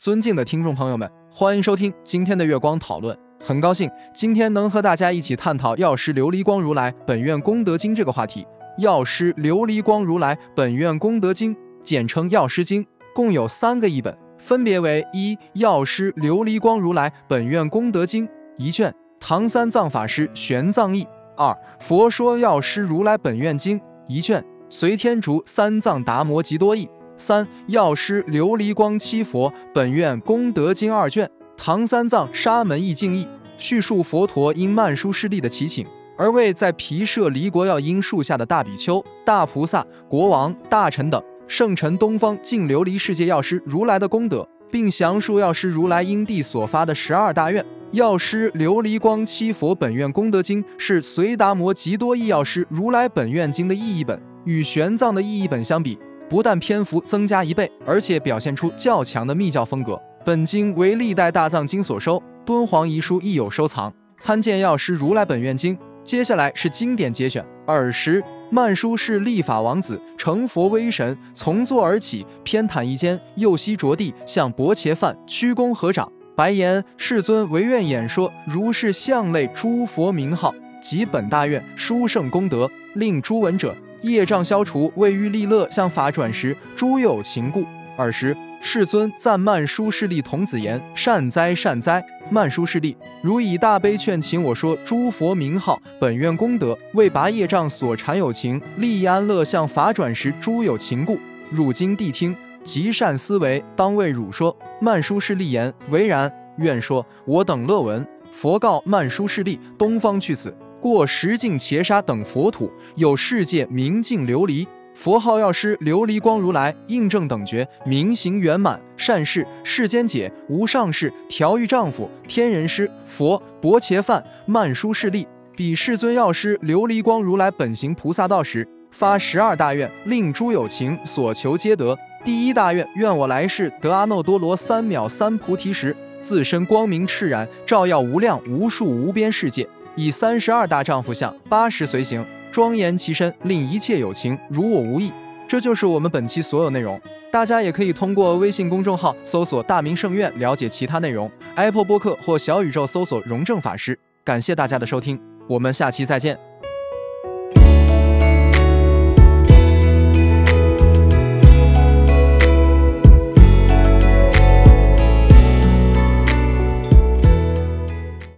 尊敬的听众朋友们，欢迎收听今天的月光讨论。很高兴今天能和大家一起探讨药师琉璃光如来本愿功德经这个话题。药师琉璃光如来本愿功德经，简称药师经，共有三个译本，分别为：一、药师琉璃光如来本愿功德经一卷，唐三藏法师玄奘译；二、佛说药师如来本愿经一卷，隋天竺三藏达摩吉多译。三药师琉璃光七佛本愿功德经二卷，唐三藏沙门译经译，叙述佛陀因曼殊师利的祈请，而为在毗舍离国药因树下的大比丘、大菩萨、国王、大臣等圣臣东方净琉璃世界药师如来的功德，并详述药师如来因地所发的十二大愿。药师琉璃光七佛本愿功德经是隋达摩吉多译药师如来本愿经的译译本，与玄奘的译译本相比。不但篇幅增加一倍，而且表现出较强的密教风格。本经为历代大藏经所收，敦煌遗书亦有收藏。参见药师如来本愿经。接下来是经典节选。尔时，曼殊是立法王子，成佛威神，从坐而起，偏袒一肩，右膝着地，向薄伽梵屈躬合掌，白言：“世尊，唯愿演说如是相类诸佛名号及本大愿殊胜功德，令诸闻者。”业障消除，为欲利乐，向法转时，诸有情故。尔时，世尊赞曼殊势利童子言：“善哉，善哉！曼殊势利，如以大悲劝请我说诸佛名号，本愿功德，为拔业障所缠有情，利益安乐，向法转时，诸有情故。汝今谛听，极善思维，当为汝说。”曼殊势利言：“唯然，愿说。”我等乐闻。佛告曼殊势利：“东方去此。”过十境伽沙等佛土，有世界明镜琉璃，佛号药师琉璃光如来，印证等觉，明行圆满，善事世间解，无上士，调御丈夫，天人师，佛薄伽梵曼殊势利，彼世尊药师琉璃光如来本行菩萨道时，发十二大愿，令诸有情所求皆得。第一大愿，愿我来世得阿耨多罗三藐三菩提时，自身光明炽然，照耀无量无数无边世界。以三十二大丈夫相，八十随行，庄严其身，令一切有情如我无意。这就是我们本期所有内容。大家也可以通过微信公众号搜索“大明圣院”了解其他内容。Apple 播客或小宇宙搜索“荣正法师”。感谢大家的收听，我们下期再见。